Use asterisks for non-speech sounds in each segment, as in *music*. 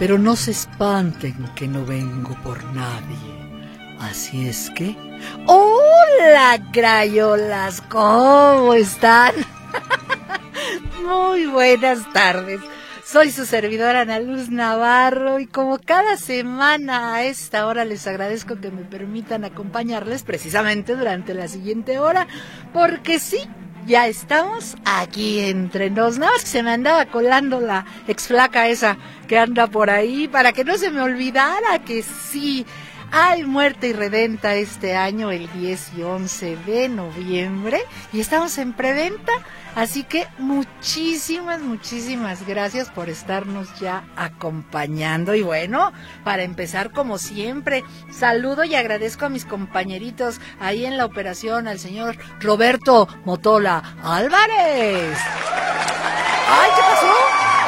Pero no se espanten que no vengo por nadie. Así es que... ¡Hola, crayolas! ¿Cómo están? *laughs* Muy buenas tardes. Soy su servidora Ana Luz Navarro y como cada semana a esta hora les agradezco que me permitan acompañarles precisamente durante la siguiente hora, porque sí, ya estamos aquí entre nos. Nada más que se me andaba colando la ex flaca esa que anda por ahí para que no se me olvidara que sí. Hay muerte y redenta este año, el 10 y 11 de noviembre, y estamos en preventa Así que muchísimas, muchísimas gracias por estarnos ya acompañando. Y bueno, para empezar, como siempre, saludo y agradezco a mis compañeritos ahí en la operación, al señor Roberto Motola Álvarez. ¡Ay, qué pasó!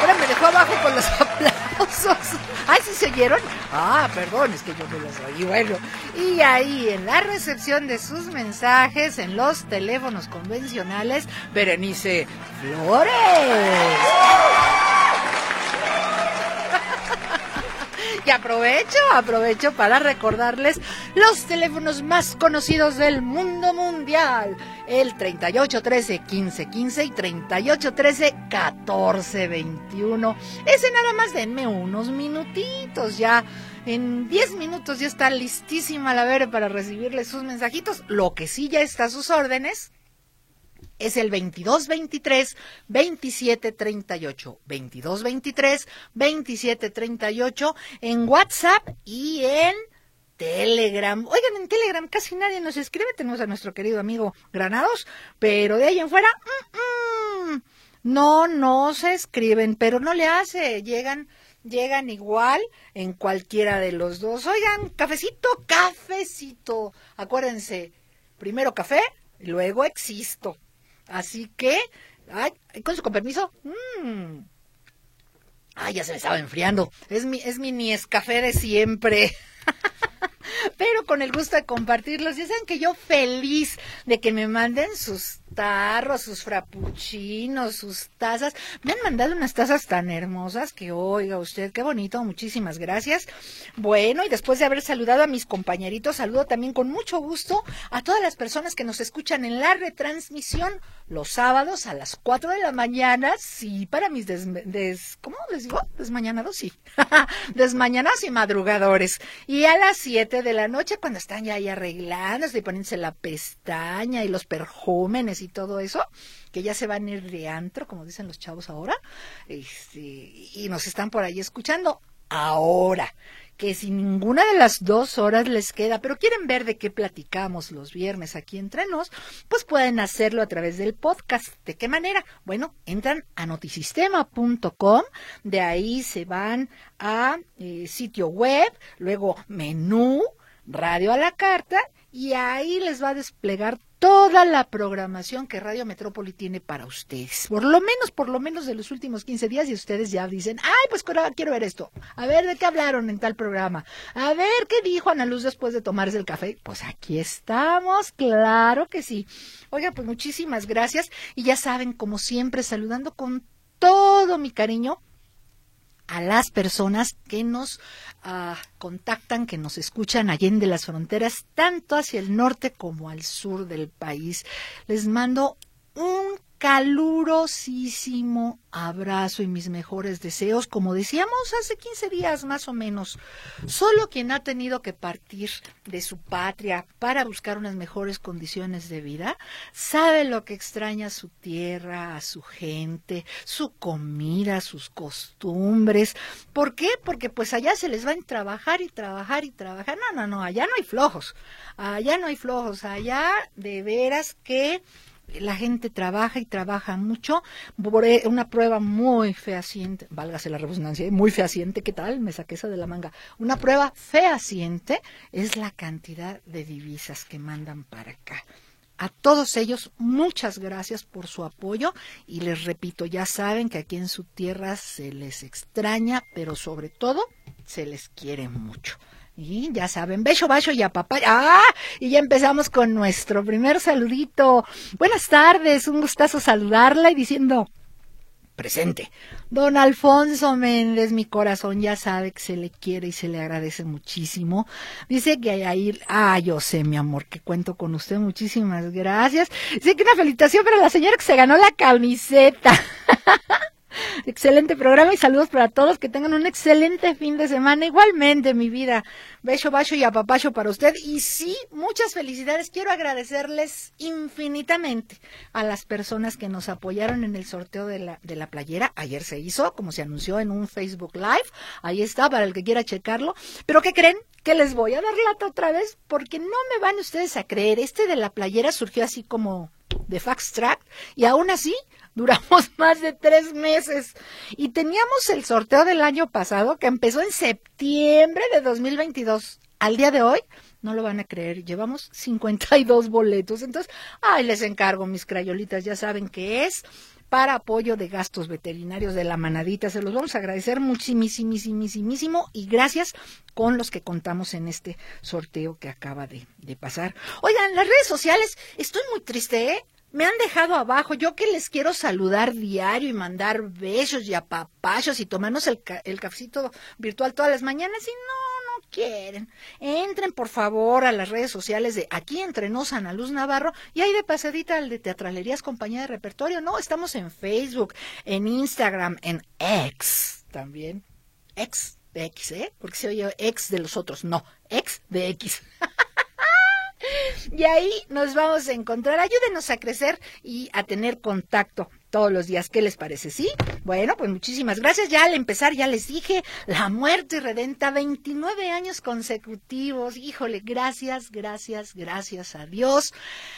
Ahora me dejó abajo con los *laughs* aplausos. ¡Ay, sí se oyeron! Ah, perdón, es que yo no los oí. Bueno, y ahí en la recepción de sus mensajes en los teléfonos convencionales, Berenice Flores. Y aprovecho, aprovecho para recordarles los teléfonos más conocidos del mundo mundial. El 3813 1515 y 3813 1421. Ese nada más denme unos minutitos ya. En 10 minutos ya está listísima la Vere para recibirle sus mensajitos. Lo que sí ya está a sus órdenes es el 2223 2738 2223 2738 en WhatsApp y en Telegram. Oigan, en Telegram casi nadie nos escribe, tenemos a nuestro querido amigo Granados, pero de ahí en fuera, mm, no, no se escriben, pero no le hace, llegan, llegan igual en cualquiera de los dos. Oigan, cafecito, cafecito. Acuérdense, primero café, luego existo. Así que, con su permiso, mmm. Ay, ya se me estaba enfriando. Es mi, es mi de siempre. *laughs* Pero con el gusto de compartirlos. Ya saben que yo feliz de que me manden sus tarros, sus frappuccinos, sus tazas. Me han mandado unas tazas tan hermosas que oiga usted, qué bonito, muchísimas gracias. Bueno, y después de haber saludado a mis compañeritos, saludo también con mucho gusto a todas las personas que nos escuchan en la retransmisión los sábados a las 4 de la mañana, sí, para mis des, ¿cómo les digo? Desmañanados, sí. *laughs* Desmañanas y madrugadores. Y a las 7 de la noche, cuando están ya ahí arreglándose y poniéndose la pestaña y los perjúmenes y todo eso, que ya se van a ir de antro, como dicen los chavos ahora, este, y nos están por ahí escuchando ahora que si ninguna de las dos horas les queda, pero quieren ver de qué platicamos los viernes aquí entre nos, pues pueden hacerlo a través del podcast. ¿De qué manera? Bueno, entran a notisistema.com, de ahí se van a eh, sitio web, luego menú, radio a la carta, y ahí les va a desplegar toda la programación que Radio Metrópoli tiene para ustedes. Por lo menos, por lo menos de los últimos 15 días y ustedes ya dicen, ay, pues quiero ver esto. A ver de qué hablaron en tal programa. A ver qué dijo Ana Luz después de tomarse el café. Pues aquí estamos, claro que sí. Oiga, pues muchísimas gracias y ya saben, como siempre, saludando con todo mi cariño a las personas que nos ah, contactan, que nos escuchan allende las fronteras, tanto hacia el norte como al sur del país. Les mando un calurosísimo abrazo y mis mejores deseos, como decíamos hace 15 días más o menos. Solo quien ha tenido que partir de su patria para buscar unas mejores condiciones de vida, sabe lo que extraña a su tierra, a su gente, su comida, sus costumbres. ¿Por qué? Porque pues allá se les va a trabajar y trabajar y trabajar. No, no, no, allá no hay flojos. Allá no hay flojos. Allá de veras que la gente trabaja y trabaja mucho. E, una prueba muy fehaciente, válgase la redundancia, muy fehaciente, ¿qué tal? Me saqué esa de la manga. Una prueba fehaciente es la cantidad de divisas que mandan para acá. A todos ellos, muchas gracias por su apoyo y les repito, ya saben que aquí en su tierra se les extraña, pero sobre todo se les quiere mucho. Y ya saben, beso, bacho y papá. ¡Ah! Y ya empezamos con nuestro primer saludito. Buenas tardes, un gustazo saludarla y diciendo presente. Don Alfonso Méndez, mi corazón ya sabe que se le quiere y se le agradece muchísimo. Dice que ahí, ah, yo sé, mi amor, que cuento con usted, muchísimas gracias. Dice que una felicitación para la señora que se ganó la camiseta. *laughs* Excelente programa y saludos para todos. Que tengan un excelente fin de semana. Igualmente, mi vida. Beso, bacho y apapacho para usted. Y sí, muchas felicidades. Quiero agradecerles infinitamente a las personas que nos apoyaron en el sorteo de la, de la playera. Ayer se hizo, como se anunció en un Facebook Live. Ahí está para el que quiera checarlo. Pero ¿qué creen? Que les voy a dar lata otra vez porque no me van ustedes a creer. Este de la playera surgió así como de fax track y aún así Duramos *laughs* más de tres meses y teníamos el sorteo del año pasado que empezó en septiembre de 2022. Al día de hoy, no lo van a creer, llevamos 52 boletos. Entonces, ay, les encargo mis crayolitas, ya saben que es para apoyo de gastos veterinarios de la manadita. Se los vamos a agradecer muchísimo y gracias con los que contamos en este sorteo que acaba de, de pasar. Oigan, las redes sociales, estoy muy triste, ¿eh? Me han dejado abajo. Yo que les quiero saludar diario y mandar besos y apapachos y tomarnos el, el cafecito virtual todas las mañanas y no, no quieren. Entren por favor a las redes sociales de aquí entre nos Ana Luz Navarro y ahí de pasadita al de Teatralerías Compañía de Repertorio. No, estamos en Facebook, en Instagram, en X también. X de X, ¿eh? Porque se oye X de los otros. No, X de X. *laughs* *laughs* Y ahí nos vamos a encontrar. Ayúdenos a crecer y a tener contacto todos los días. ¿Qué les parece? ¿Sí? Bueno, pues muchísimas gracias. Ya al empezar, ya les dije, la muerte redenta, 29 años consecutivos. Híjole, gracias, gracias, gracias a Dios,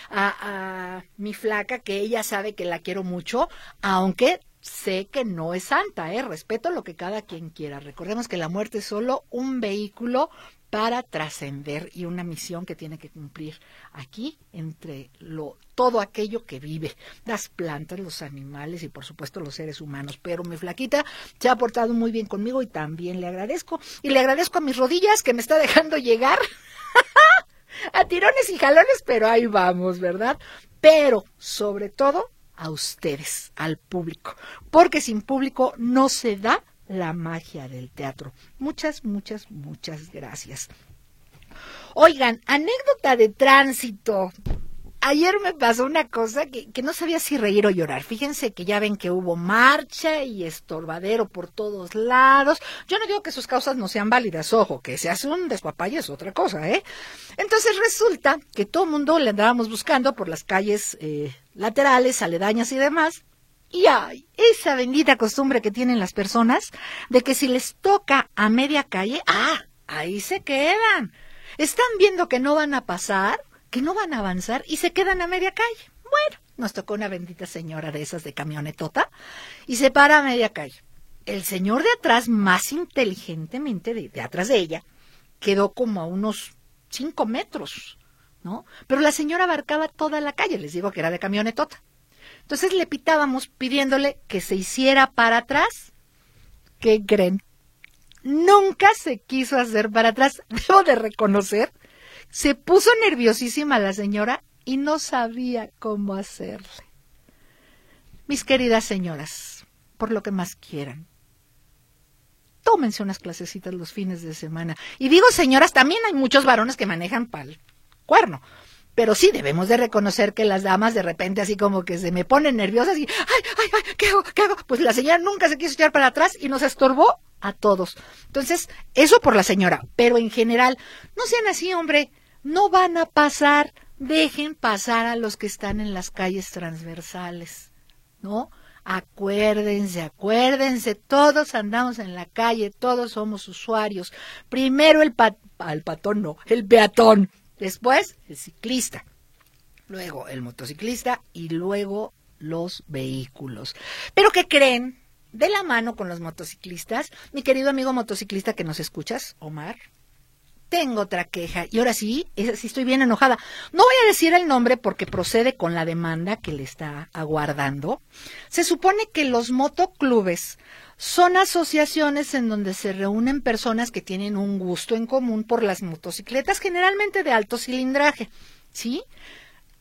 a, a mi flaca, que ella sabe que la quiero mucho, aunque sé que no es santa, ¿eh? respeto lo que cada quien quiera. Recordemos que la muerte es solo un vehículo para trascender y una misión que tiene que cumplir aquí entre lo todo aquello que vive, las plantas, los animales y por supuesto los seres humanos. Pero mi flaquita se ha portado muy bien conmigo y también le agradezco. Y le agradezco a mis rodillas que me está dejando llegar *laughs* a tirones y jalones, pero ahí vamos, ¿verdad? Pero sobre todo a ustedes, al público, porque sin público no se da la magia del teatro. Muchas, muchas, muchas gracias. Oigan, anécdota de tránsito. Ayer me pasó una cosa que, que, no sabía si reír o llorar. Fíjense que ya ven que hubo marcha y estorbadero por todos lados. Yo no digo que sus causas no sean válidas, ojo, que se hace un despapalle es otra cosa, ¿eh? Entonces resulta que todo el mundo le andábamos buscando por las calles eh, laterales, aledañas y demás, y hay esa bendita costumbre que tienen las personas de que si les toca a media calle, ah, ahí se quedan. Están viendo que no van a pasar, que no van a avanzar y se quedan a media calle. Bueno, nos tocó una bendita señora de esas de camionetota y se para a media calle. El señor de atrás, más inteligentemente de, de atrás de ella, quedó como a unos cinco metros, ¿no? Pero la señora abarcaba toda la calle, les digo que era de camionetota. Entonces le pitábamos pidiéndole que se hiciera para atrás. ¿Qué creen? Nunca se quiso hacer para atrás. *laughs* Debo de reconocer. Se puso nerviosísima la señora y no sabía cómo hacerle. Mis queridas señoras, por lo que más quieran, tómense unas clasecitas los fines de semana. Y digo señoras, también hay muchos varones que manejan pal cuerno. Pero sí debemos de reconocer que las damas de repente así como que se me ponen nerviosas y, ay, ay, ay, ¿qué hago? ¿Qué hago? Pues la señora nunca se quiso echar para atrás y nos estorbó a todos. Entonces, eso por la señora, pero en general, no sean así, hombre, no van a pasar, dejen pasar a los que están en las calles transversales, ¿no? Acuérdense, acuérdense, todos andamos en la calle, todos somos usuarios. Primero el, pat el patón, no, el peatón, Después, el ciclista. luego el motociclista y luego los vehículos. Pero ¿qué creen? De la mano con los motociclistas, mi querido amigo motociclista que nos escuchas, Omar, tengo otra queja y ahora sí, sí estoy bien enojada. No voy a decir el nombre porque procede con la demanda que le está aguardando. Se supone que los motoclubes son asociaciones en donde se reúnen personas que tienen un gusto en común por las motocicletas, generalmente de alto cilindraje, ¿sí?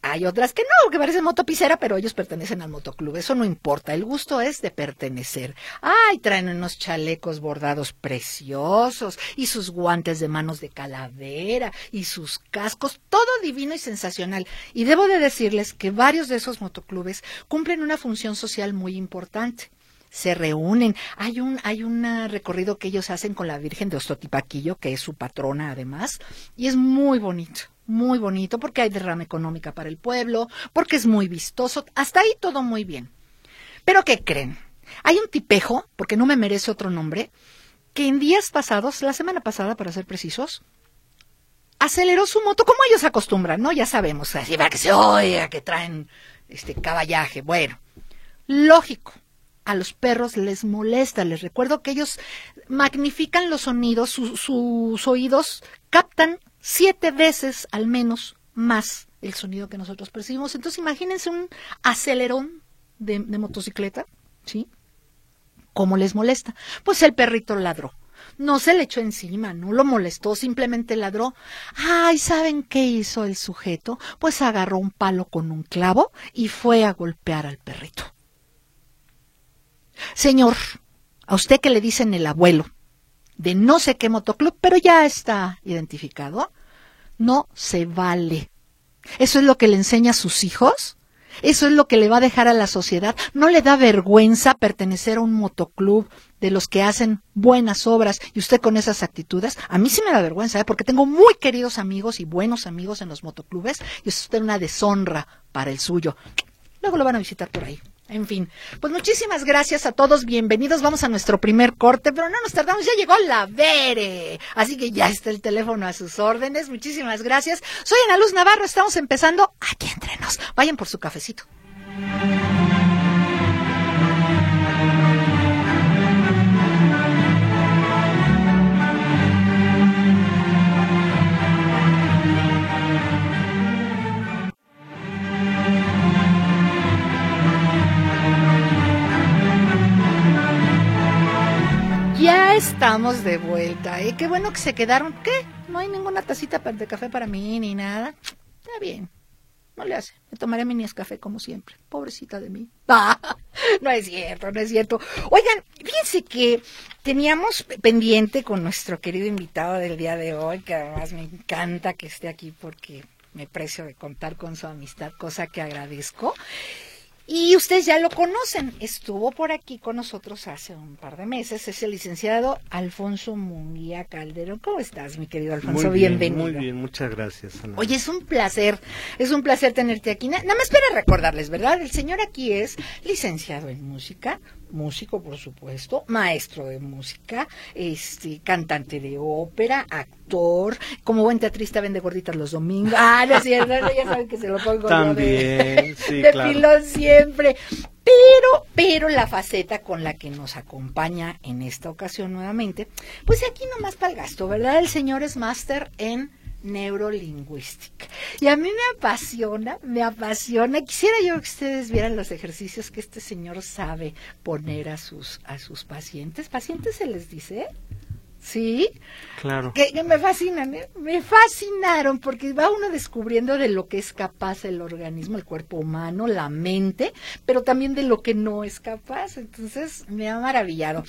Hay otras que no, que parecen motopicera, pero ellos pertenecen al motoclub. Eso no importa. El gusto es de pertenecer. Ay, traen unos chalecos bordados preciosos y sus guantes de manos de calavera y sus cascos. Todo divino y sensacional. Y debo de decirles que varios de esos motoclubes cumplen una función social muy importante se reúnen. Hay un, hay un recorrido que ellos hacen con la Virgen de Ostotipaquillo, que es su patrona además, y es muy bonito muy bonito, porque hay derrama económica para el pueblo, porque es muy vistoso, hasta ahí todo muy bien. Pero ¿qué creen? Hay un tipejo, porque no me merece otro nombre, que en días pasados, la semana pasada para ser precisos, aceleró su moto como ellos acostumbran, ¿no? Ya sabemos, así va que se oiga, que traen este caballaje. Bueno, lógico, a los perros les molesta. Les recuerdo que ellos magnifican los sonidos, sus oídos captan siete veces al menos más el sonido que nosotros percibimos. Entonces imagínense un acelerón de, motocicleta, ¿sí? ¿Cómo les molesta? Pues el perrito ladró. No se le echó encima, no lo molestó, simplemente ladró. Ay, ¿saben qué hizo el sujeto? Pues agarró un palo con un clavo y fue a golpear al perrito. Señor, a usted que le dicen el abuelo, de no sé qué motoclub, pero ya está identificado, no se vale. Eso es lo que le enseña a sus hijos. Eso es lo que le va a dejar a la sociedad. No le da vergüenza pertenecer a un motoclub de los que hacen buenas obras y usted con esas actitudes. A mí sí me da vergüenza, ¿eh? porque tengo muy queridos amigos y buenos amigos en los motoclubes y eso es una deshonra para el suyo. Luego lo van a visitar por ahí. En fin, pues muchísimas gracias a todos, bienvenidos. Vamos a nuestro primer corte, pero no nos tardamos, ya llegó la Vere. Así que ya está el teléfono a sus órdenes. Muchísimas gracias. Soy Ana Luz Navarro, estamos empezando aquí entre nos. Vayan por su cafecito. Estamos de vuelta, ¿eh? Qué bueno que se quedaron. ¿Qué? No hay ninguna tacita de café para mí ni nada. Está bien. No le hace. Me tomaré mi café como siempre. Pobrecita de mí. *laughs* No es cierto, no es cierto. Oigan, fíjense que teníamos pendiente con nuestro querido invitado del día de hoy, que además me encanta que esté aquí porque me precio de contar con su amistad, cosa que agradezco. Y ustedes ya lo conocen, estuvo por aquí con nosotros hace un par de meses, es el licenciado Alfonso Munguía Calderón. ¿Cómo estás, mi querido Alfonso? Muy bien, Bienvenido. Muy bien, muchas gracias. Ana. Oye, es un placer, es un placer tenerte aquí. Nada más para recordarles, ¿verdad? El señor aquí es licenciado en música, músico, por supuesto, maestro de música, este, cantante de ópera, actor, como buen teatrista vende gorditas los domingos. Ah, no es cierto, ya saben que se lo pongo También, de, *laughs* sí, de claro. pilón siempre. Pero, pero la faceta con la que nos acompaña en esta ocasión nuevamente, pues aquí nomás para el gasto, ¿verdad? El señor es máster en neurolingüística. Y a mí me apasiona, me apasiona. Quisiera yo que ustedes vieran los ejercicios que este señor sabe poner a sus, a sus pacientes. ¿Pacientes se les dice? ¿Sí? Claro. Que, que me fascinan, ¿eh? me fascinaron porque va uno descubriendo de lo que es capaz el organismo, el cuerpo humano, la mente, pero también de lo que no es capaz. Entonces me ha maravillado.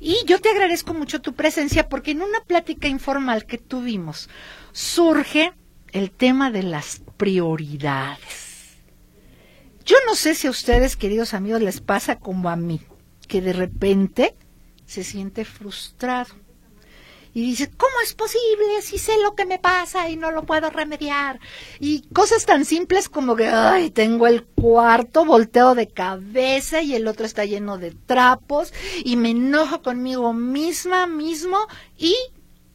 Y yo te agradezco mucho tu presencia porque en una plática informal que tuvimos surge el tema de las prioridades. Yo no sé si a ustedes, queridos amigos, les pasa como a mí, que de repente se siente frustrado y dice, ¿cómo es posible si sé lo que me pasa y no lo puedo remediar? Y cosas tan simples como que, ay, tengo el cuarto volteo de cabeza y el otro está lleno de trapos y me enojo conmigo misma, mismo y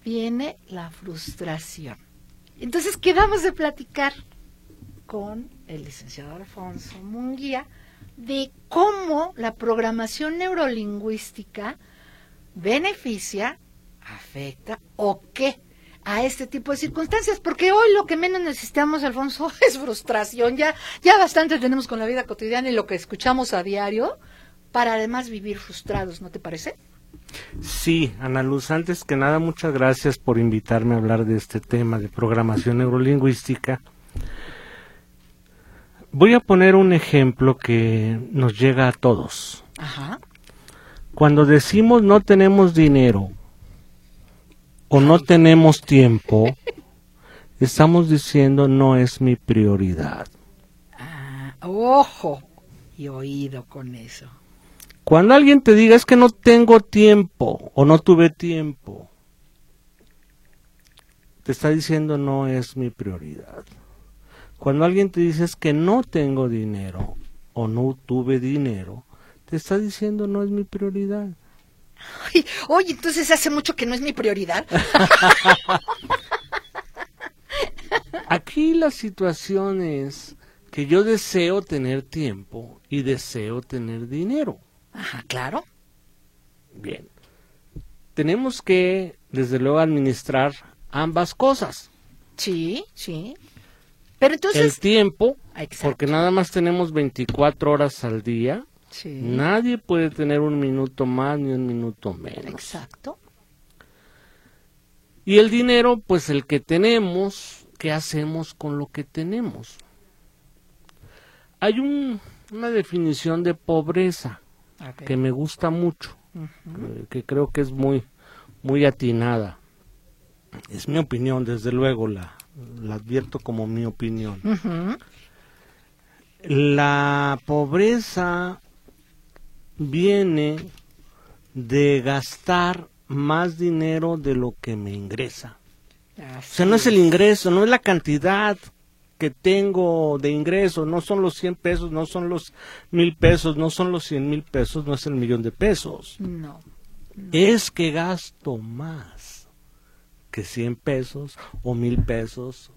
viene la frustración. Entonces quedamos de platicar con el licenciado Alfonso Munguía, de cómo la programación neurolingüística beneficia, afecta o qué a este tipo de circunstancias, porque hoy lo que menos necesitamos, Alfonso, *laughs* es frustración. Ya, ya bastante tenemos con la vida cotidiana y lo que escuchamos a diario, para además vivir frustrados, ¿no te parece? Sí, Ana Luz, antes que nada, muchas gracias por invitarme a hablar de este tema de programación neurolingüística. Voy a poner un ejemplo que nos llega a todos. Ajá. Cuando decimos no tenemos dinero o no tenemos tiempo, estamos diciendo no es mi prioridad. Ah, ojo y oído con eso. Cuando alguien te diga es que no tengo tiempo o no tuve tiempo, te está diciendo no es mi prioridad. Cuando alguien te dice es que no tengo dinero o no tuve dinero, te está diciendo no es mi prioridad. Oye, entonces hace mucho que no es mi prioridad. *laughs* Aquí la situación es que yo deseo tener tiempo y deseo tener dinero. Ajá, claro. Bien. Tenemos que, desde luego, administrar ambas cosas. Sí, sí. Pero entonces... El tiempo, porque nada más tenemos 24 horas al día. Sí. Nadie puede tener un minuto más ni un minuto menos. Exacto. Y el dinero, pues el que tenemos, ¿qué hacemos con lo que tenemos? Hay una definición de pobreza que me gusta mucho, que creo que es muy, muy atinada. Es mi opinión, desde luego, la, la advierto como mi opinión. La pobreza viene de gastar más dinero de lo que me ingresa. o sea, no es el ingreso, no es la cantidad que tengo de ingreso, no son los 100 pesos, no son los mil pesos, no son los 100 mil pesos, no es el millón de pesos. No, Es que gasto más que 100 pesos o mil pesos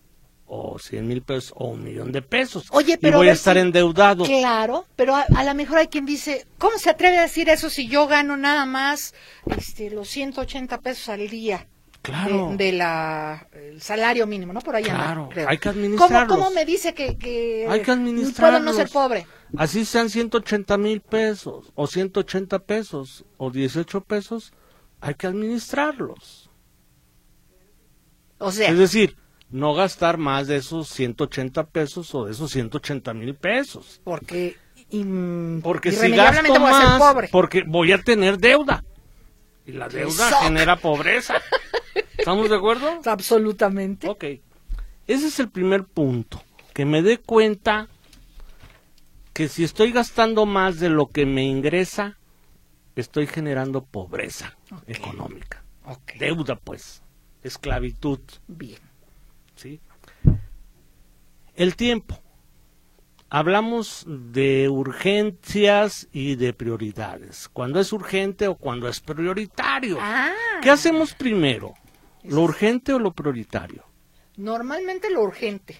o 100 mil pesos o un millón de pesos. Oye, pero y voy a, estar endeudado. Claro, pero a, a lo mejor hay quien dice, ¿cómo se atreve a decir eso si yo gano nada más este, los 180 pesos al día? Claro. De, la el salario mínimo, ¿no? Por ahí Claro, creo. hay que administrarlos. ¿Cómo, ¿Cómo me dice que, que Hay que puedo no ser pobre? Así sean 180 mil pesos, o 180 pesos, o 18 pesos, hay que administrarlos. O sea, Es decir, no gastar más de esos 180 pesos o de esos 180 mil pesos. porque in- Porque si gasto voy a ser más, pobre. porque voy a tener deuda. Y la deuda Soc. genera pobreza. ¿Estamos de acuerdo? *laughs* Absolutamente. Ok. Ese es el primer punto. Que me dé cuenta que si estoy gastando más de lo que me ingresa, estoy generando pobreza económica. Deuda, pues. Esclavitud. bien. ¿Sí? El tiempo. Hablamos de urgencias y de prioridades. Cuando es urgente o cuando es prioritario. Ah, ¿Qué hacemos primero? ¿Lo urgente o lo prioritario? normalmente lo urgente.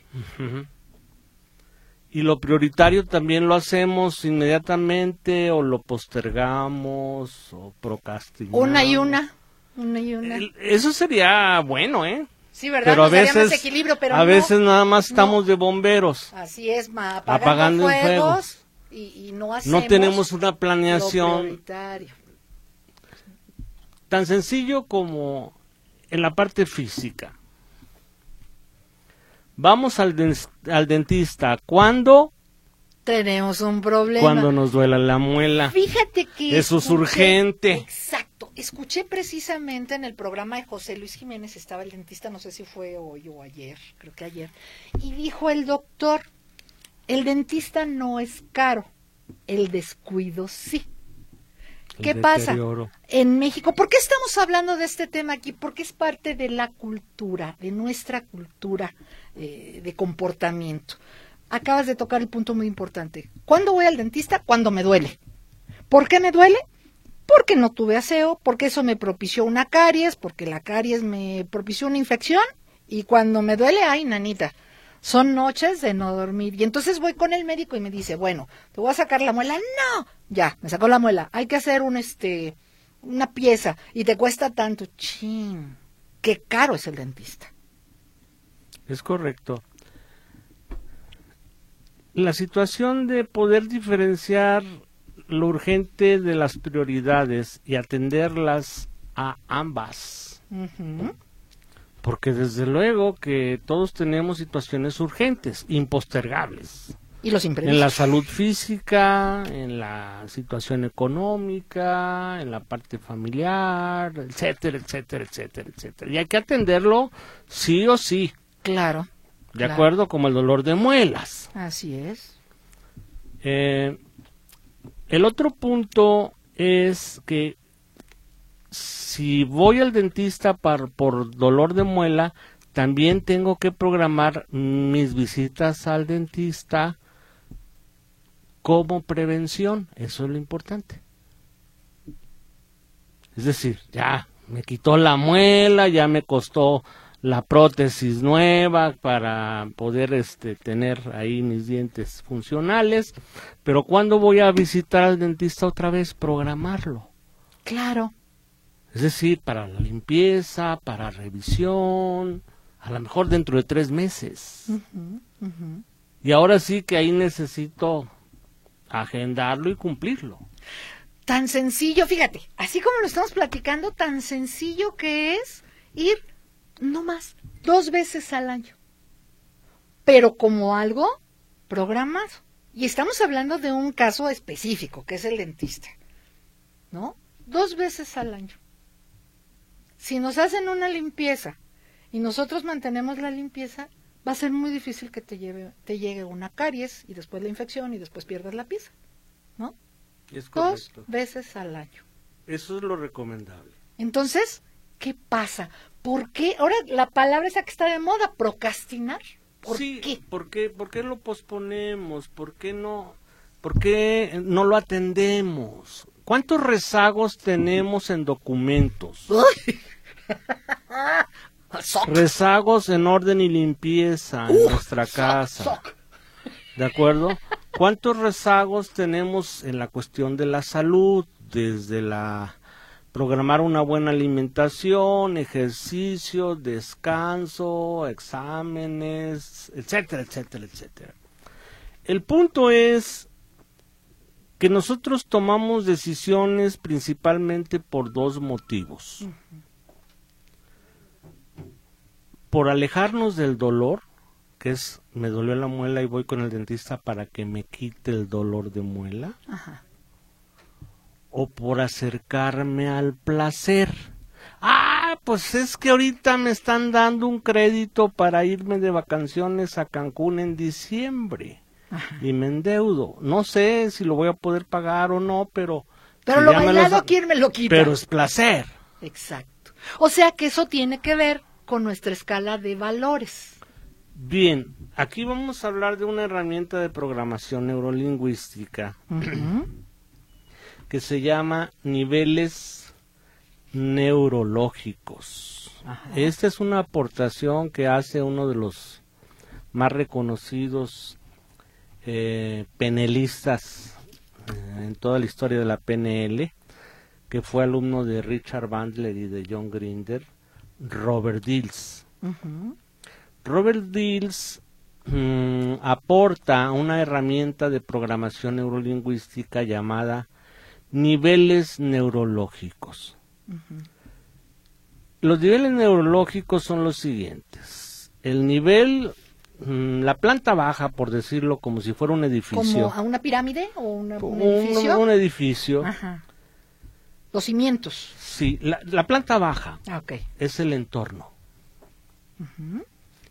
Y lo prioritario también lo hacemos inmediatamente o lo postergamos o procrastinamos. Una y una. Una y una. Eso sería bueno, ¿eh? Sí, ¿verdad? Pero a veces, equilibrio, pero a no. veces nada más estamos de bomberos. Así es, ma, apagando, Apagando fuegos y, y no hacemos No tenemos una planeación tan sencillo como en la parte física. Vamos al, al dentista. ¿Cuándo? Tenemos un problema. Cuando nos duela la muela. Fíjate que Eso es urgente. Exacto. Escuché precisamente en el programa de José Luis Jiménez, estaba el dentista, no sé si fue hoy o ayer, creo que ayer, y dijo el doctor, el dentista no es caro, el descuido sí. El ¿Qué pasa? En México, ¿por qué estamos hablando de este tema aquí? Porque es parte de la cultura, de nuestra cultura eh, de comportamiento. Acabas de tocar el punto muy importante. ¿Cuándo voy al dentista? Cuando me duele. ¿Por qué me duele? Porque no tuve aseo, porque eso me propició una caries, porque la caries me propició una infección y cuando me duele, ay, nanita, Son noches de no dormir. Y entonces voy con el médico y me dice, bueno, te voy a sacar la muela. No, ya, me sacó la muela. Hay que hacer un, este, una pieza y te cuesta tanto. Chin, qué caro es el dentista. Es correcto. La situación de poder diferenciar lo urgente de las prioridades y atenderlas a ambas. Porque desde luego que todos tenemos situaciones urgentes, impostergables. Y los En la salud física, en la situación económica, en la parte familiar, etcétera, etcétera, etcétera, etcétera. Y hay que atenderlo sí o sí. Claro. De acuerdo como el dolor de muelas. Así es. Eh, el otro punto es que si voy al dentista por dolor de muela, también tengo que programar mis visitas al dentista como prevención. Eso es lo importante. Es decir, ya me quitó la muela, ya me costó la prótesis nueva para poder este, tener ahí mis dientes funcionales, pero cuando voy a visitar al dentista otra vez, programarlo. Claro. Es decir, para la limpieza, para revisión, a lo mejor dentro de tres meses. Y ahora sí que ahí necesito agendarlo y cumplirlo. Tan sencillo, fíjate, así como lo estamos platicando, tan sencillo que es ir no más, dos veces al año. Pero como algo programado. Y estamos hablando de un caso específico, que es el dentista. ¿No? Dos veces al año. Si nos hacen una limpieza y nosotros mantenemos la limpieza, va a ser muy difícil que te, lleve, te llegue una caries y después la infección y después pierdas la pieza. ¿No? Dos veces al año. Eso es lo recomendable. Entonces, ¿qué pasa? ¿Por qué? Ahora la palabra esa que está de moda, procrastinar. ¿Por sí, qué? ¿por qué? ¿Por qué lo posponemos? ¿Por qué no? ¿Por qué no lo atendemos? ¿Cuántos rezagos tenemos en documentos? *laughs* rezagos en orden y limpieza en nuestra casa. ¿De acuerdo? ¿Cuántos rezagos tenemos en la cuestión de la salud? Desde la programar una buena alimentación, ejercicio, descanso, exámenes, etcétera, etcétera, etcétera. El punto es que nosotros tomamos decisiones principalmente por dos motivos. Por alejarnos del dolor, que es me dolió la muela y voy con el dentista para que me quite el dolor de muela. Ajá o por acercarme al placer. Ah, pues es que ahorita me están dando un crédito para irme de vacaciones a Cancún en diciembre. Y me endeudo. No sé si lo voy a poder pagar o no, pero... Pero lo bailado, ¿quién me lo quita? Pero es placer. Exacto. O sea que eso tiene que ver con nuestra escala de valores. Bien, aquí vamos a hablar de una herramienta de programación neurolingüística que se llama niveles neurológicos. Esta es una aportación que hace uno de los más reconocidos eh, penelistas eh, en toda la historia de la PNL, que fue alumno de Richard Bandler y de John Grinder, Robert Dills. Robert Dills mm, aporta una herramienta de programación neurolingüística llamada niveles neurológicos. Los niveles neurológicos son los siguientes. El nivel, mm, la planta baja, por decirlo como si fuera un edificio. ¿Como a una pirámide o un edificio? Un, edificio. Los cimientos. Sí, la, planta baja ah, es el entorno.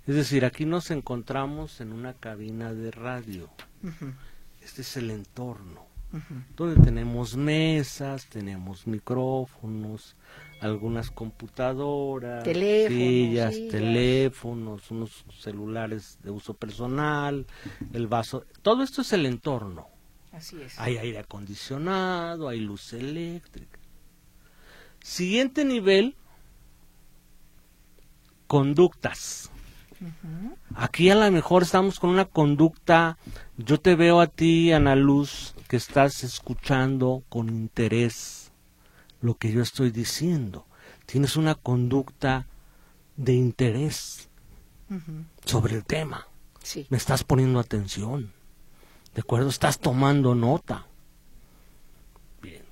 Es decir, aquí nos encontramos en una cabina de radio. Este es el entorno donde tenemos mesas, tenemos micrófonos, algunas computadoras, sillas, teléfonos, unos celulares de uso personal, el vaso, todo esto es el entorno. Así es. Hay aire acondicionado, hay luz eléctrica. Siguiente nivel, conductas. Aquí a lo mejor estamos con una conducta, yo te veo a ti, Ana Luz, que estás escuchando con interés lo que yo estoy diciendo. Tienes una conducta de interés sobre el tema. Me estás poniendo atención. ¿De acuerdo? Estás tomando nota. Bien.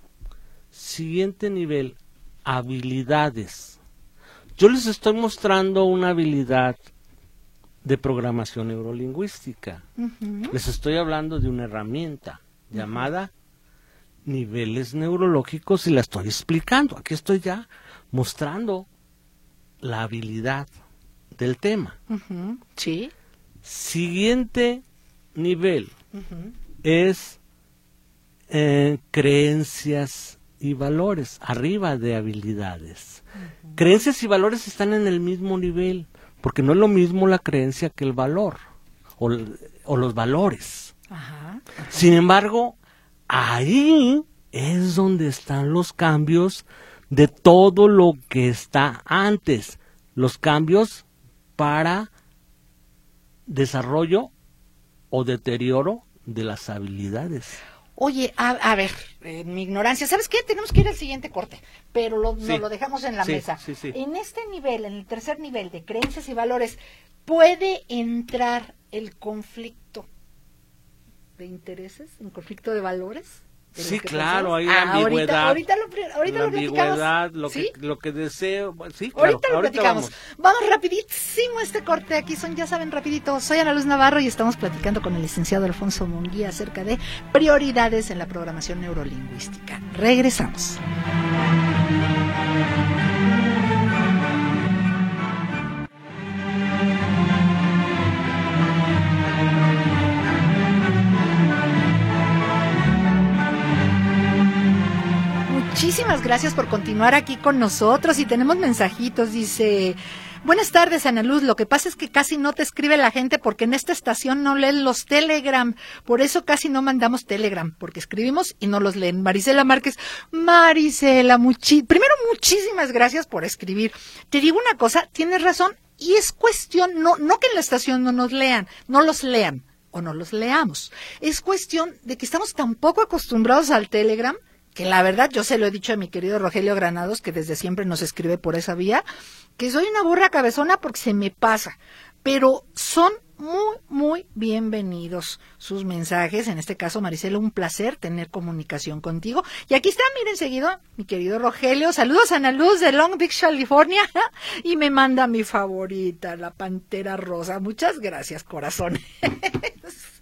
Siguiente nivel, habilidades. Yo les estoy mostrando una habilidad de programación neurolingüística. Les estoy hablando de una herramienta llamada niveles neurológicos y la estoy explicando. Aquí estoy ya mostrando la habilidad del tema. Sí. Siguiente nivel es eh, creencias y valores, arriba de habilidades. Creencias y valores están en el mismo nivel, porque no es lo mismo la creencia que el valor, o, los valores. Sin embargo, ahí es donde están los cambios de todo lo que está antes, los cambios para desarrollo o deterioro de las habilidades. Oye, a, ver, en mi ignorancia, ¿sabes qué? Tenemos que ir al siguiente corte, pero lo, lo dejamos en la mesa. en este nivel, en el tercer nivel de creencias y valores, ¿puede entrar el conflicto de intereses, un conflicto de valores? Sí, claro, hay ah, ambigüedad. Ahorita, lo, ahorita lo ambigüedad, lo, que, lo que deseo. Sí, claro, ahorita lo platicamos. Vamos. rapidísimo este corte. Aquí son, ya saben, rapidito. Soy Ana Luz Navarro y estamos platicando con el licenciado Alfonso Munguía acerca de prioridades en la programación neurolingüística. Regresamos. Muchísimas gracias por continuar aquí con nosotros y tenemos mensajitos. Dice, buenas tardes Ana Luz, lo que pasa es que casi no te escribe la gente porque en esta estación no leen los Telegram, por eso casi no mandamos Telegram, porque escribimos y no los leen. Marisela Márquez, Marisela, primero muchísimas gracias por escribir. Te digo una cosa, tienes razón y es cuestión, no, no que en la estación no nos lean, no los lean o no los leamos. Es cuestión de que estamos tan poco acostumbrados al Telegram que la verdad yo se lo he dicho a mi querido Rogelio Granados, que desde siempre nos escribe por esa vía, que soy una burra cabezona porque se me pasa, pero son muy, muy bienvenidos sus mensajes. En este caso, Maricela, un placer tener comunicación contigo. Y aquí está, miren seguido, mi querido Rogelio. Saludos a Ana Luz de Long Beach, California. *laughs* Y me manda mi favorita, la pantera rosa. Muchas gracias, corazón. *laughs*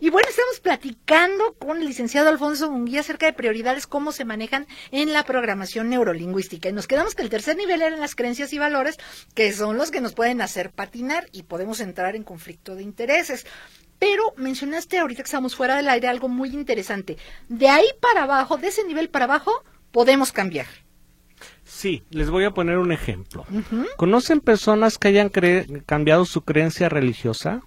Y bueno, estamos platicando con el licenciado Alfonso Munguía acerca de prioridades, cómo se manejan en la programación neurolingüística. Y nos quedamos que el tercer nivel eran las creencias y valores, que son los que nos pueden hacer patinar y podemos entrar en conflicto de intereses. Pero mencionaste ahorita que estamos fuera del aire algo muy interesante. De ahí para abajo, de ese nivel para abajo, podemos cambiar. Sí, les voy a poner un ejemplo. ¿Conocen personas que hayan cambiado su creencia religiosa?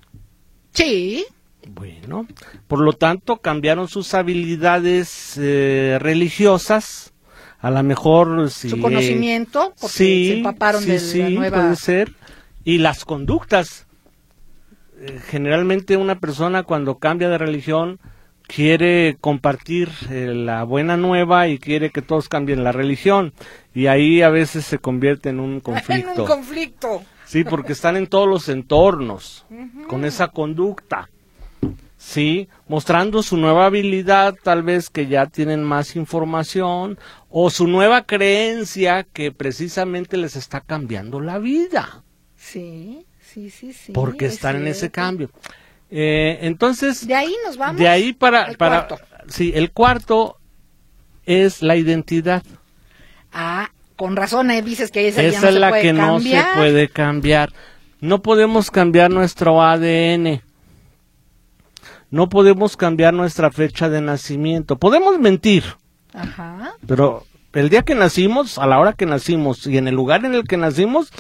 Sí. Bueno, por lo tanto cambiaron sus habilidades eh, religiosas, a lo mejor su conocimiento, porque sí, se empaparon de la nueva... puede ser, y las conductas. Eh, generalmente una persona cuando cambia de religión quiere compartir eh, la buena nueva y quiere que todos cambien la religión y ahí a veces se convierte en un conflicto. *laughs* en un conflicto. Sí, porque están en todos los entornos con esa conducta. ¿Sí? Mostrando su nueva habilidad, tal vez que ya tienen más información, o su nueva creencia que precisamente les está cambiando la vida. Sí, sí, sí, sí. Porque están en ese cambio. Eh, entonces, de ahí nos vamos. De ahí para, para, sí, el cuarto es la identidad. Ah, con razón eh, dices que esa, esa es la que no se puede cambiar. No podemos cambiar nuestro ADN no podemos cambiar nuestra fecha de nacimiento. Podemos mentir. Ajá. Pero el día que nacimos, a la hora que nacimos y en el lugar en el que nacimos,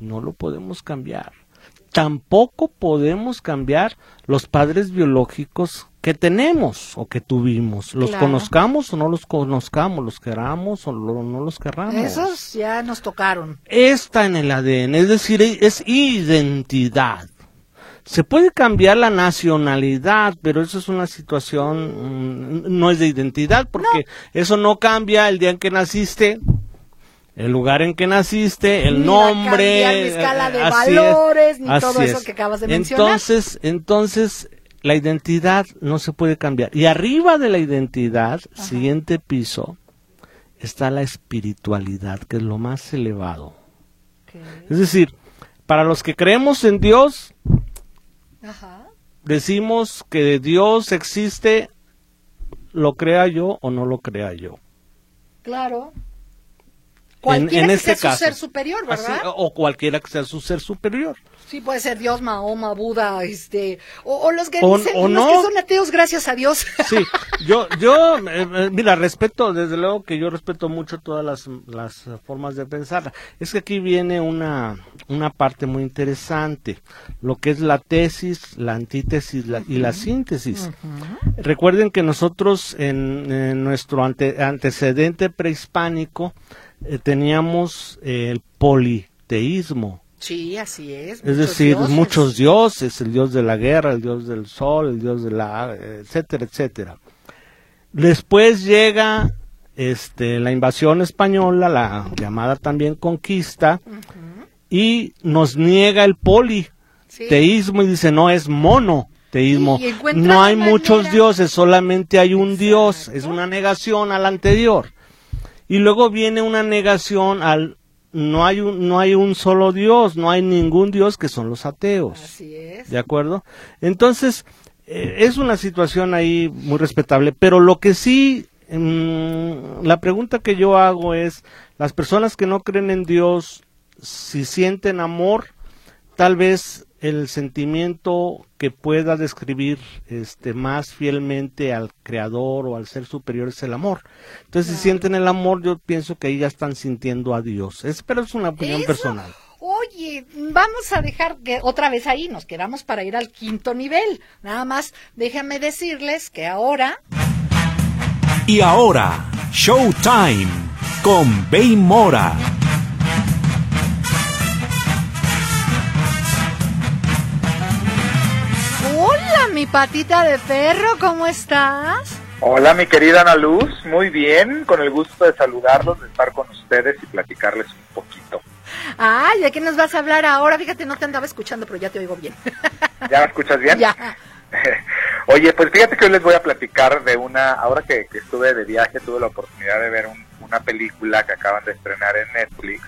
no lo podemos cambiar. Tampoco podemos cambiar los padres biológicos que tenemos o que tuvimos. Los conozcamos o no los conozcamos, los queramos o no los querramos. Esos ya nos tocaron. Está en el ADN, es decir, es identidad. Se puede cambiar la nacionalidad, pero eso es una situación, mm, no es de identidad, porque eso no cambia el día en que naciste, el lugar en que naciste, el nombre, la escala de valores, ni todo eso que acabas de mencionar. Entonces, entonces la identidad no se puede cambiar. Y arriba de la identidad, siguiente piso, está la espiritualidad, que es lo más elevado. Es decir, para los que creemos en Dios, decimos que Dios existe, lo crea yo o no lo crea yo. Claro. Cualquiera en, este que sea su ser superior, ¿verdad? o cualquiera que sea su ser superior. Sí, puede ser Dios, Mahoma, Buda, este, o, los, que, dicen, los que son ateos, gracias a Dios. *laughs* Sí, yo, yo, eh, eh, mira, respeto, desde luego que yo respeto mucho todas las, las formas de pensar. Es que aquí viene una, una parte muy interesante, lo que es la tesis, la antítesis y la síntesis. Recuerden que nosotros en, nuestro antecedente prehispánico eh, teníamos el politeísmo Sí, así es. Es decir, muchos dioses, el dios de la guerra, el dios del sol, el dios de la, etcétera, etcétera. Después llega este, la invasión española, la llamada también conquista, y nos niega el politeísmo y dice, no, es monoteísmo. no hay muchos dioses, solamente hay un dios, es una negación al anterior. Y luego viene una negación al no hay un, no hay un solo Dios, no hay ningún Dios que son los ateos. Así es. ¿De acuerdo? Entonces, eh, es una situación ahí muy respetable, pero lo que sí, mm, la pregunta que yo hago es, las personas que no creen en Dios, si sienten amor, tal vez el sentimiento que pueda describir este más fielmente al creador o al ser superior es el amor. Entonces, si sienten el amor, yo pienso que ahí ya están sintiendo a Dios. Es, pero es una opinión personal. Oye, vamos a dejar que otra vez ahí nos quedamos para ir al quinto nivel. Nada más déjenme decirles que ahora Y ahora, Showtime con Bay Mora. Mi patita de perro, ¿cómo estás? Hola, mi querida Ana Luz, muy bien, con el gusto de saludarlos, de estar con ustedes y platicarles un poquito. Ay, ¿de qué nos vas a hablar ahora? Fíjate, no te andaba escuchando, pero ya te oigo bien. ¿Ya me escuchas bien? Ya. *laughs* Oye, pues fíjate que hoy les voy a platicar de una, ahora que, estuve de viaje, tuve la oportunidad de ver una película que acaban de estrenar en Netflix,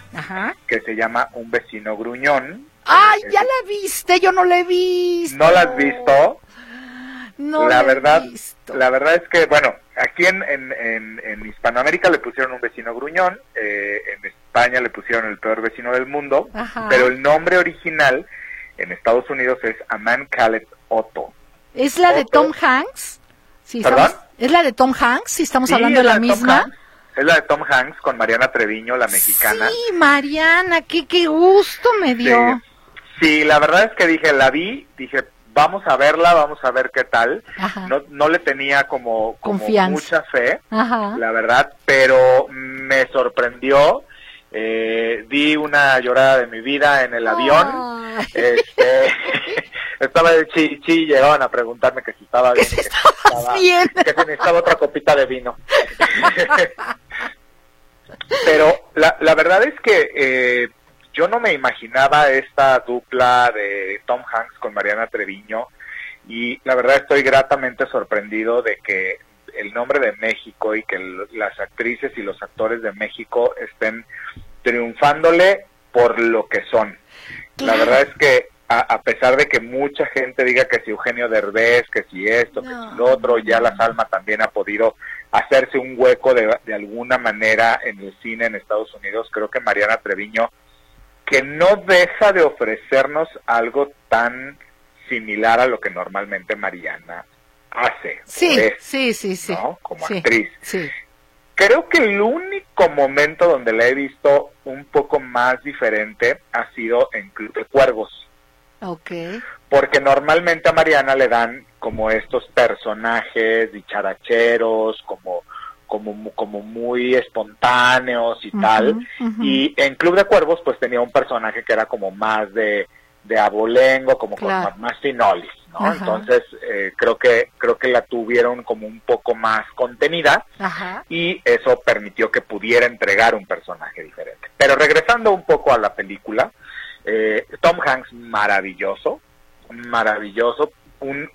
que se llama Un vecino gruñón. ¡Ay, ya la viste! Yo no la he visto. ¿No la has visto? No la verdad, la verdad es que, bueno, aquí en, en, en, Hispanoamérica le pusieron un vecino gruñón, eh, en España le pusieron el peor vecino del mundo, pero el nombre original en Estados Unidos es Aman Khaled Otto. ¿Es la de Tom Hanks? Sí, ¿Perdón? ¿Es la de Tom Hanks? Si estamos hablando de la, misma. Es la de Tom Hanks con Mariana Treviño, la mexicana. Sí, Mariana, qué, qué gusto me dio. sí, la verdad es que dije, la vi, dije, vamos a verla, vamos a ver qué tal. No, no le tenía como, mucha fe, la verdad, pero me sorprendió. Eh, di una llorada de mi vida en el avión. Este, *laughs* estaba de chi, chi llegaban a preguntarme que si estaba bien, que, si necesitaba otra copita de vino. *laughs* *laughs* pero la, la verdad es que eh, yo no me imaginaba esta dupla de Tom Hanks con Mariana Treviño y la verdad estoy gratamente sorprendido de que el nombre de México y que las actrices y los actores de México estén triunfándole por lo que son. La verdad es que a, pesar de que mucha gente diga que si Eugenio Derbez, que si esto, que si lo otro, ya la Salma también ha podido hacerse un hueco de, de alguna manera en el cine en Estados Unidos, creo que Mariana Treviño que no deja de ofrecernos algo tan similar a lo que normalmente Mariana hace. Sí, sí, sí, sí. Como actriz. Creo que el único momento donde la he visto un poco más diferente ha sido en Club de Cuervos. Ok. Porque normalmente a Mariana le dan como estos personajes dicharacheros, como como, como muy espontáneos y tal. Y en Club de Cuervos pues tenía un personaje que era como más de, de abolengo, como más, más finolis, ¿no? Entonces eh, creo que creo que la tuvieron como un poco más contenida y eso permitió que pudiera entregar un personaje diferente. Pero regresando un poco a la película, eh, Tom Hanks maravilloso, maravilloso,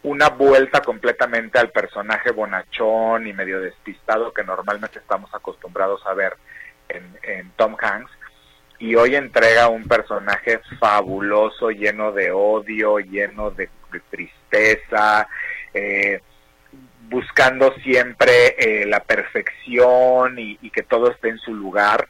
una vuelta completamente al personaje bonachón y medio despistado que normalmente estamos acostumbrados a ver en, Tom Hanks. Y hoy entrega un personaje fabuloso, lleno de odio, lleno de, tristeza, eh, buscando siempre eh, la perfección y que todo esté en su lugar.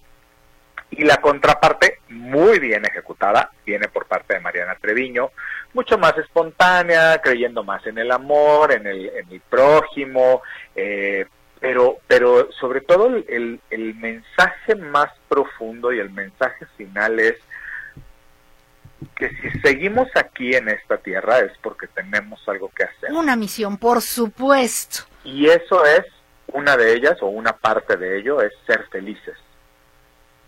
Y la contraparte, muy bien ejecutada, viene por parte de Mariana Treviño, mucho más espontánea, creyendo más en el amor, en el, en el prójimo, eh, pero, pero sobre todo el, el mensaje más profundo y el mensaje final es que si seguimos aquí en esta tierra es porque tenemos algo que hacer. Una misión, por supuesto. Y eso es, una de ellas o una parte de ello es ser felices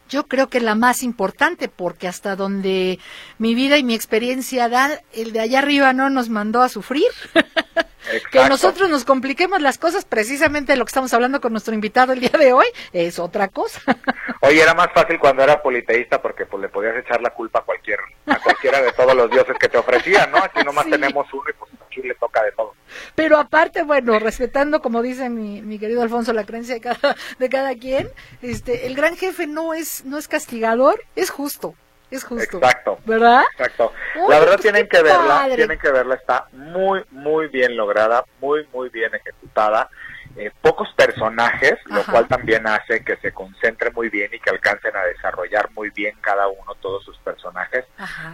yo creo que la más importante, porque hasta donde mi vida y mi experiencia dan, el de allá arriba no nos mandó a sufrir. *laughs* que nosotros nos compliquemos las cosas, precisamente lo que estamos hablando con nuestro invitado el día de hoy, es otra cosa. *laughs* Oye, era más fácil cuando era politeísta porque pues le podías echar la culpa a cualquier, a cualquiera de todos los dioses que te ofrecían, ¿no? Aquí nomás tenemos uno y pues aquí le toca de todo. Pero aparte, bueno, respetando, como dice mi, mi querido Alfonso, la creencia de cada, de cada quien, este, el gran jefe no es, no es castigador, es justo. Es justo. Exacto. ¿Verdad? Exacto. la verdad tienen que verla, tienen que verla, está muy, muy bien lograda, muy, muy bien ejecutada. Eh, pocos personajes, lo cual también hace que se concentre muy bien y que alcancen a desarrollar muy bien cada uno, todos sus personajes.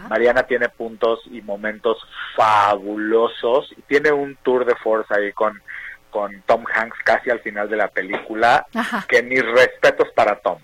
Mariana tiene puntos y momentos fabulosos y tiene un tour de force ahí con, con Tom Hanks casi al final de la película, que mis respetos para Tom.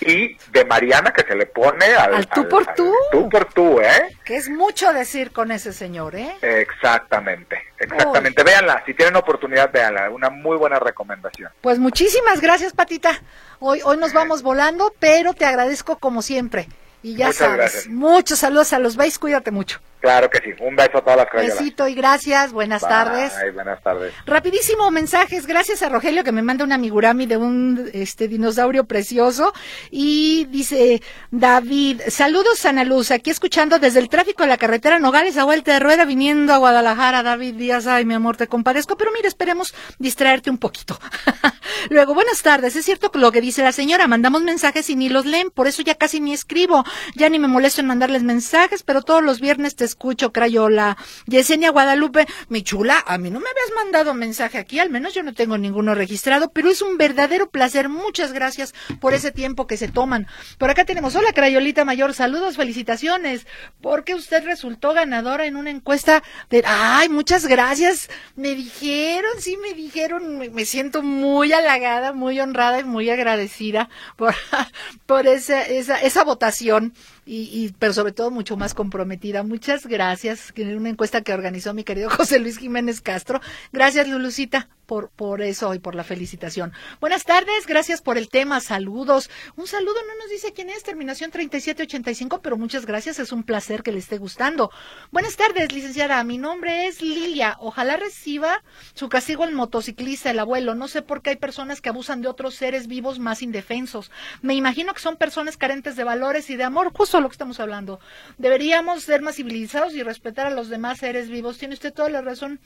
Y de Mariana que se le pone al, tú por tú. tú por tú, ¿eh? Que es mucho decir con ese señor, ¿eh? Exactamente, exactamente. Véanla, si tienen oportunidad, véanla. Una muy buena recomendación. Pues muchísimas gracias, Patita. Hoy, hoy nos vamos volando, pero te agradezco como siempre. Y ya sabes, muchos saludos a los veis, cuídate mucho. Claro que sí. Un beso a todas las crayolas. Besito y gracias. Buenas tardes. Buenas tardes. Rapidísimo mensajes. Gracias a Rogelio que me manda una migurami de un este dinosaurio precioso. Y dice David, saludos Ana Luz, aquí escuchando desde el tráfico de la carretera Nogales a vuelta de rueda viniendo a Guadalajara. David Díaz, ay mi amor, te compadezco. Pero mira, esperemos distraerte un poquito. *laughs* Luego, buenas tardes. Es cierto lo que dice la señora. Mandamos mensajes y ni los leen. Por eso ya casi ni escribo. Ya ni me molesto en mandarles mensajes, pero todos los viernes te escucho, Crayola. Yesenia Guadalupe, mi chula, a mí no me habías mandado mensaje aquí, al menos yo no tengo ninguno registrado, pero es un verdadero placer. Muchas gracias por ese tiempo que se toman. Por acá tenemos, hola Crayolita Mayor, saludos, felicitaciones, porque usted resultó ganadora en una encuesta de, ay, muchas gracias. Me dijeron, sí, me dijeron, me, siento muy halagada, muy honrada y muy agradecida por, *laughs* por esa, esa, esa votación y, pero sobre todo mucho más comprometida. Muchas gracias, una encuesta que organizó mi querido *laughs* José Luis Jiménez Castro. Gracias, Lulucita por, por eso y por la felicitación. Buenas tardes, gracias por el tema, saludos. Un saludo, no nos dice quién es, terminación 3785, pero muchas gracias, es un placer que le esté gustando. Buenas tardes, licenciada, mi nombre es Lilia, ojalá reciba su castigo el motociclista, el abuelo. No sé por qué hay personas que abusan de otros seres vivos más indefensos. Me imagino que son personas carentes de valores y de amor, justo lo que estamos hablando. Deberíamos ser más civilizados y respetar a los demás seres vivos. Tiene usted toda la razón.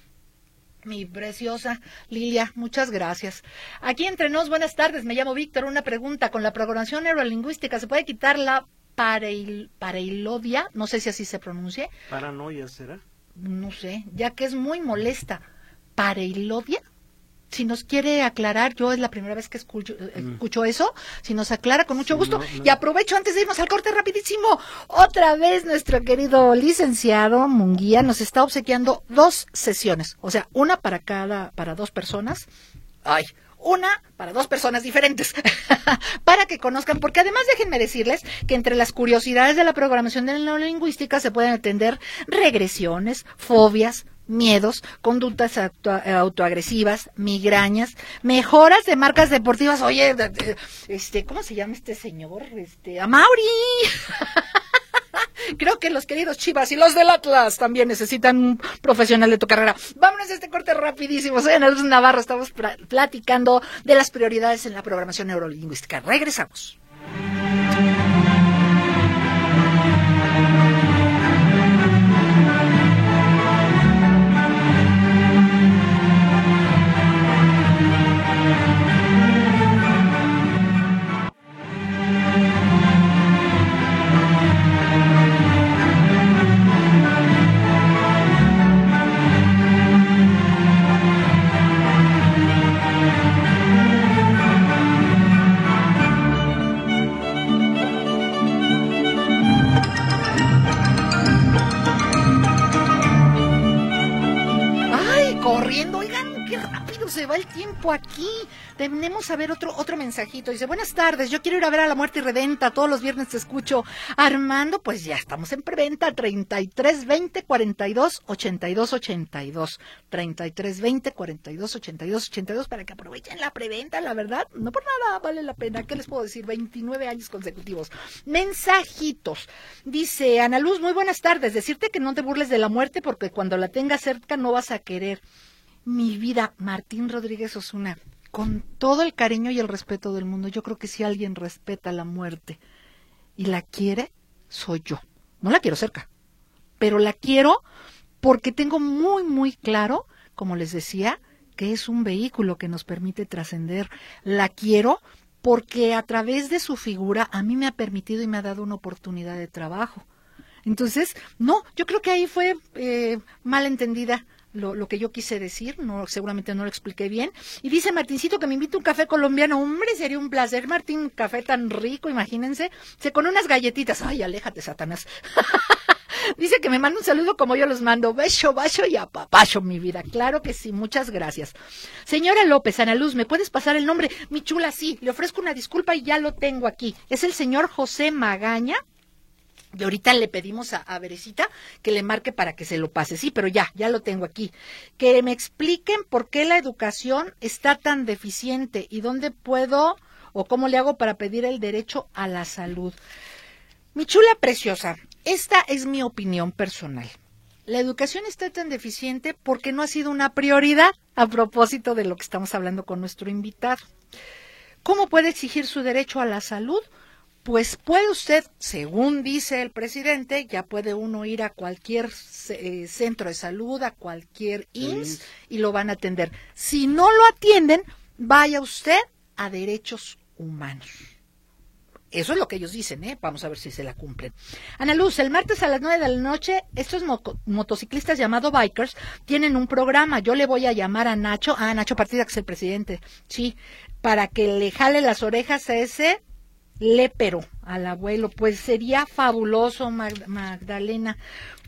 Mi preciosa Lilia, muchas gracias. Aquí entre nos, buenas tardes. Me llamo Víctor. Una pregunta. Con la programación neurolingüística, ¿se puede quitar la pareil, pareilodia? No sé si así se pronuncie. Paranoia, ¿será? No sé, ya que es muy molesta. ¿Pareilodia? Si nos quiere aclarar, yo es la primera vez que escucho, eh, mm. escucho eso, si nos aclara con mucho gusto. Y aprovecho antes de irnos al corte rapidísimo, otra vez nuestro querido licenciado Munguía nos está obsequiando dos sesiones, o sea, una para cada, para dos personas. Ay, una para dos personas diferentes, *laughs* para que conozcan, porque además déjenme decirles que entre las curiosidades de la programación de la neurolingüística se pueden atender regresiones, fobias, miedos, conductas autoagresivas, migrañas, mejoras de marcas deportivas. Oye, este, ¿cómo se llama este señor? Este, Amauri. *laughs* Creo que los queridos Chivas y los del Atlas también necesitan un profesional de tu carrera. Vámonos a este corte rapidísimo. Soy Ana Luz Navarro. Estamos platicando de las prioridades en la programación neurolingüística. Regresamos. Tenemos a ver otro, otro mensajito. Dice, buenas tardes, yo quiero ir a ver a La Muerte y Redenta. Todos los viernes te escucho. Armando, pues ya estamos en preventa. 33 20 42 82 82. 33 20 42 82 82 para que aprovechen la preventa, la verdad. No por nada vale la pena. ¿Qué les puedo decir? 29 años consecutivos. Mensajitos. Dice Ana Luz, muy buenas tardes. Decirte que no te burles de la muerte porque cuando la tengas cerca no vas a querer mi vida, Martín Rodríguez Osuna, con todo el cariño y el respeto del mundo, yo creo que si alguien respeta la muerte y la quiere, soy yo. No la quiero cerca, pero la quiero porque tengo muy, muy claro, como les decía, que es un vehículo que nos permite trascender. La quiero porque a través de su figura a mí me ha permitido y me ha dado una oportunidad de trabajo. Entonces, no, yo creo que ahí fue eh, mal entendida lo, lo, que yo quise decir, no, seguramente no lo expliqué bien. Y dice Martincito que me invita un café colombiano. Hombre, sería un placer, Martín, un café tan rico, imagínense. Se con unas galletitas. Ay, aléjate, Satanás. *laughs* dice que me manda un saludo como yo los mando. Beso, bacho y apapacho, mi vida. Claro que sí, muchas gracias. Señora López, Ana Luz, ¿me puedes pasar el nombre? Mi chula, sí, le ofrezco una disculpa y ya lo tengo aquí. Es el señor José Magaña y ahorita le pedimos a, a Berecita que le marque para que se lo pase. Sí, pero ya, ya lo tengo aquí. Que me expliquen por qué la educación está tan deficiente y dónde puedo o cómo le hago para pedir el derecho a la salud. Mi chula preciosa, esta es mi opinión personal. La educación está tan deficiente porque no ha sido una prioridad a propósito de lo que estamos hablando con nuestro invitado. ¿Cómo puede exigir su derecho a la salud? Pues puede usted, según dice el presidente, ya puede uno ir a cualquier eh, centro de salud, a cualquier INS y lo van a atender. Si no lo atienden, vaya usted a derechos humanos. Eso es lo que ellos dicen, ¿eh? Vamos a ver si se la cumplen. Ana Luz, el martes a las nueve de la noche, estos motociclistas llamados bikers tienen un programa. Yo le voy a llamar a Nacho, a Nacho Partida, que es el presidente, sí, para que le jale las orejas a ese lépero al abuelo, pues sería fabuloso, Magdalena,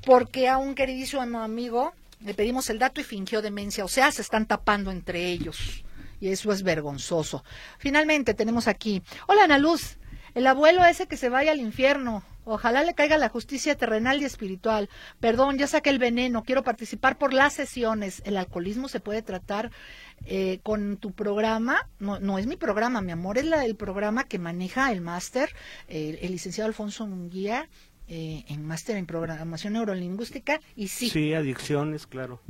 porque a un queridísimo amigo le pedimos el dato y fingió demencia, o sea, se están tapando entre ellos. Y eso es vergonzoso. Finalmente tenemos aquí, hola Ana Luz, el abuelo ese que se vaya al infierno. Ojalá le caiga la justicia terrenal y espiritual. Perdón, ya saqué el veneno. Quiero participar por las sesiones. El alcoholismo se puede tratar eh, con tu programa, no, no es mi programa, mi amor, es la, el programa que maneja el máster, el licenciado Alfonso Munguía, eh, en máster en programación neurolingüística, y sí. Sí, adicciones, claro.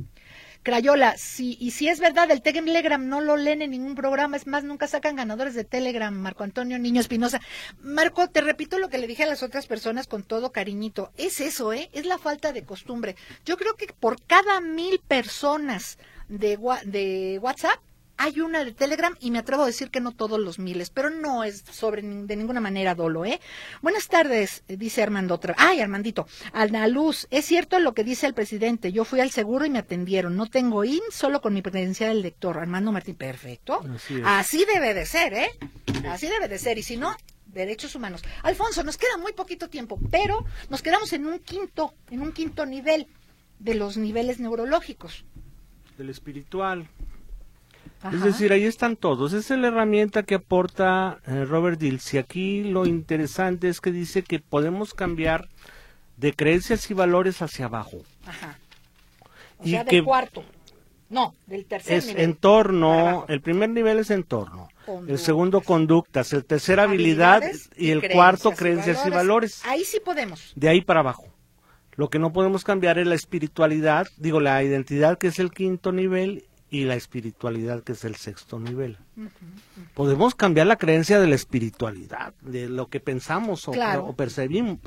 Crayola, sí, y si es verdad, el Telegram no lo leen en ningún programa, es más, nunca sacan ganadores de Telegram, Marco Antonio Niño Espinosa. Marco, te repito lo que le dije a las otras personas con todo cariñito, es eso, ¿eh? Es la falta de costumbre. Yo creo que por cada mil personas de, de WhatsApp, hay una de Telegram y me atrevo a decir que no todos los miles, pero no es sobre de ninguna manera dolo, ¿eh? Buenas tardes, dice Armando otra. Ay, Armandito, Ana Luz, es cierto lo que dice el presidente. Yo fui al seguro y me atendieron. No tengo IN, solo con mi credencial del lector. Armando Martín, perfecto. Así, Así debe de ser, ¿eh? Así debe de ser. Y si no, derechos humanos. Alfonso, nos queda muy poquito tiempo, pero nos quedamos en un quinto, en un quinto nivel de los niveles neurológicos del espiritual. Es decir, ahí están todos. Esa es la herramienta que aporta eh, Robert Dills. Y aquí lo interesante es que dice que podemos cambiar de creencias y valores hacia abajo. Ajá. O sea, del cuarto. No, del tercer es entorno, el primer nivel es entorno, el segundo conductas, el tercer habilidad y el cuarto creencias y valores. Ahí sí podemos. De ahí para abajo. Lo que no podemos cambiar es la espiritualidad, digo, la identidad que es el quinto nivel y la espiritualidad que es el sexto nivel. Podemos cambiar la creencia de la espiritualidad, de lo que pensamos o, percibimos,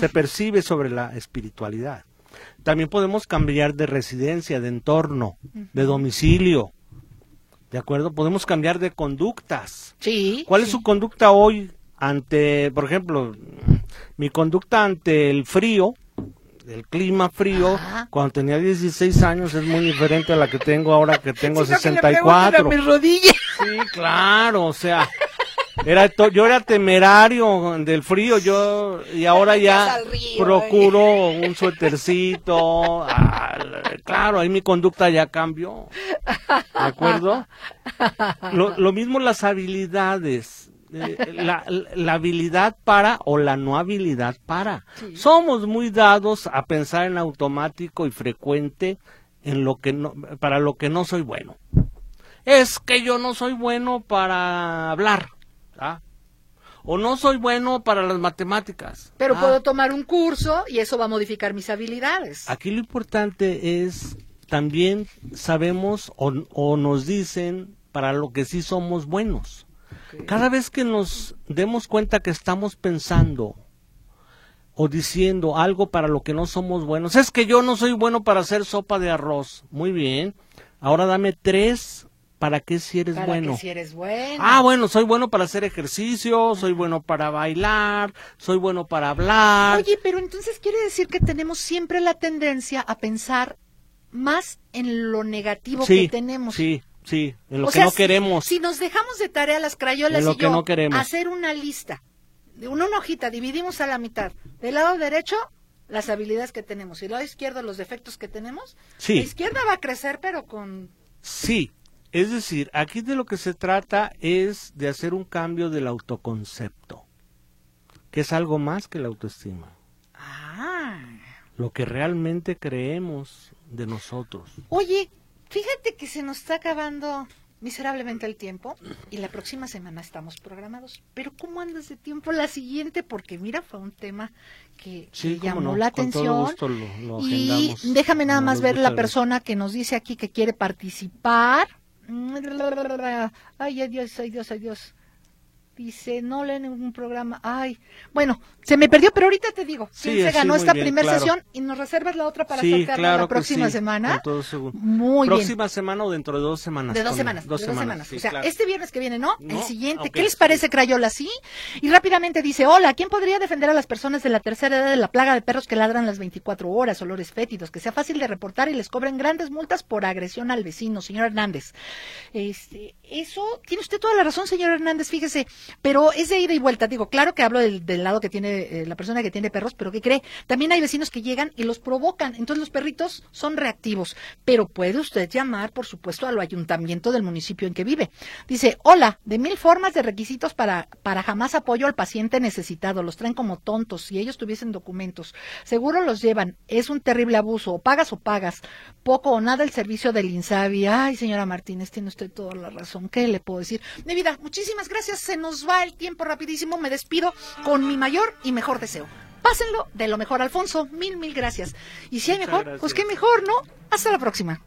se percibe sobre la espiritualidad. También podemos cambiar de residencia, de entorno, de domicilio. ¿De acuerdo? Podemos cambiar de conductas. Sí. ¿Cuál es su conducta hoy ante, por ejemplo, mi conducta ante el frío? El clima frío cuando tenía 16 años es muy diferente a la que tengo ahora que tengo 64. Sí, claro, o sea, era yo era temerario del frío, yo y ahora ya procuro un suétercito. claro, ahí mi conducta ya cambió. ¿De acuerdo? Lo, lo mismo las habilidades. La, la, habilidad para o la no habilidad para. Somos muy dados a pensar en automático y frecuente en lo que no, para lo que no soy bueno. Es que yo no soy bueno para hablar. ¿ah? O no soy bueno para las matemáticas. Pero ¿ah? puedo tomar un curso y eso va a modificar mis habilidades. Aquí lo importante es también sabemos o, o nos dicen para lo que sí somos buenos. Cada vez que nos demos cuenta que estamos pensando o diciendo algo para lo que no somos buenos, es que yo no soy bueno para hacer sopa de arroz. Muy bien. Ahora dame tres para que si eres bueno. si eres bueno. Ah, bueno, soy bueno para hacer ejercicio, soy bueno para bailar, soy bueno para hablar. Oye, pero entonces quiere decir que tenemos siempre la tendencia a pensar más en lo negativo que tenemos. Sí, Sí, en lo que no queremos. Si, nos dejamos de tarea las crayolas y yo hacer una lista, de una, hojita, dividimos a la mitad. Del lado derecho, las habilidades que tenemos. Y del lado izquierdo, los defectos que tenemos. Sí. La izquierda va a crecer, pero con... Sí, es decir, aquí de lo que se trata es de hacer un cambio del autoconcepto, que es algo más que la autoestima. Ah. Lo que realmente creemos de nosotros. Oye, Fíjate que se nos está acabando miserablemente el tiempo y la próxima semana estamos programados. Pero ¿cómo andas de tiempo la siguiente? Porque mira, fue un tema que, llamó la atención. y déjame nada más ver la persona que nos dice aquí que quiere participar. Ay, ay Dios, ay Dios, ay Dios. Dice, no lee ningún programa. Ay, bueno, se me perdió, pero ahorita te digo. Sí, se ganó esta primera sesión y nos reservas la otra para sí, la próxima semana. Muy ¿Próxima semana o dentro de dos semanas? De dos semanas. Dos, semanas. o sea, este viernes que viene, ¿no? el siguiente. ¿Qué les parece, Crayola? Sí. Y rápidamente dice, hola, ¿quién podría defender a las personas de la tercera edad de la plaga de perros que ladran las 24 horas, olores fétidos, que sea fácil de reportar y les cobren grandes multas por agresión al vecino, señor Hernández? Este, eso, tiene usted toda la razón, señor Hernández, fíjese pero es de ida y vuelta. Digo, claro que hablo del, lado que tiene eh, la persona que tiene perros, pero ¿qué cree? También hay vecinos que llegan y los provocan. Entonces los perritos son reactivos. Pero puede usted llamar, por supuesto, al ayuntamiento del municipio en que vive. Dice, hola, de mil formas de requisitos para, para jamás apoyo al paciente necesitado. Los traen como tontos. Si ellos tuviesen documentos, seguro los llevan. Es un terrible abuso. O pagas o pagas. Poco o nada el servicio del INSABI. Ay, señora Martínez, tiene usted toda la razón. ¿Qué le puedo decir? De vida, muchísimas gracias. Se nos va el tiempo rapidísimo. Me despido con mi mayor y mejor deseo. Pásenlo de lo mejor, Alfonso. Mil, mil gracias. Y si hay mejor, pues qué mejor, ¿no? Hasta la próxima.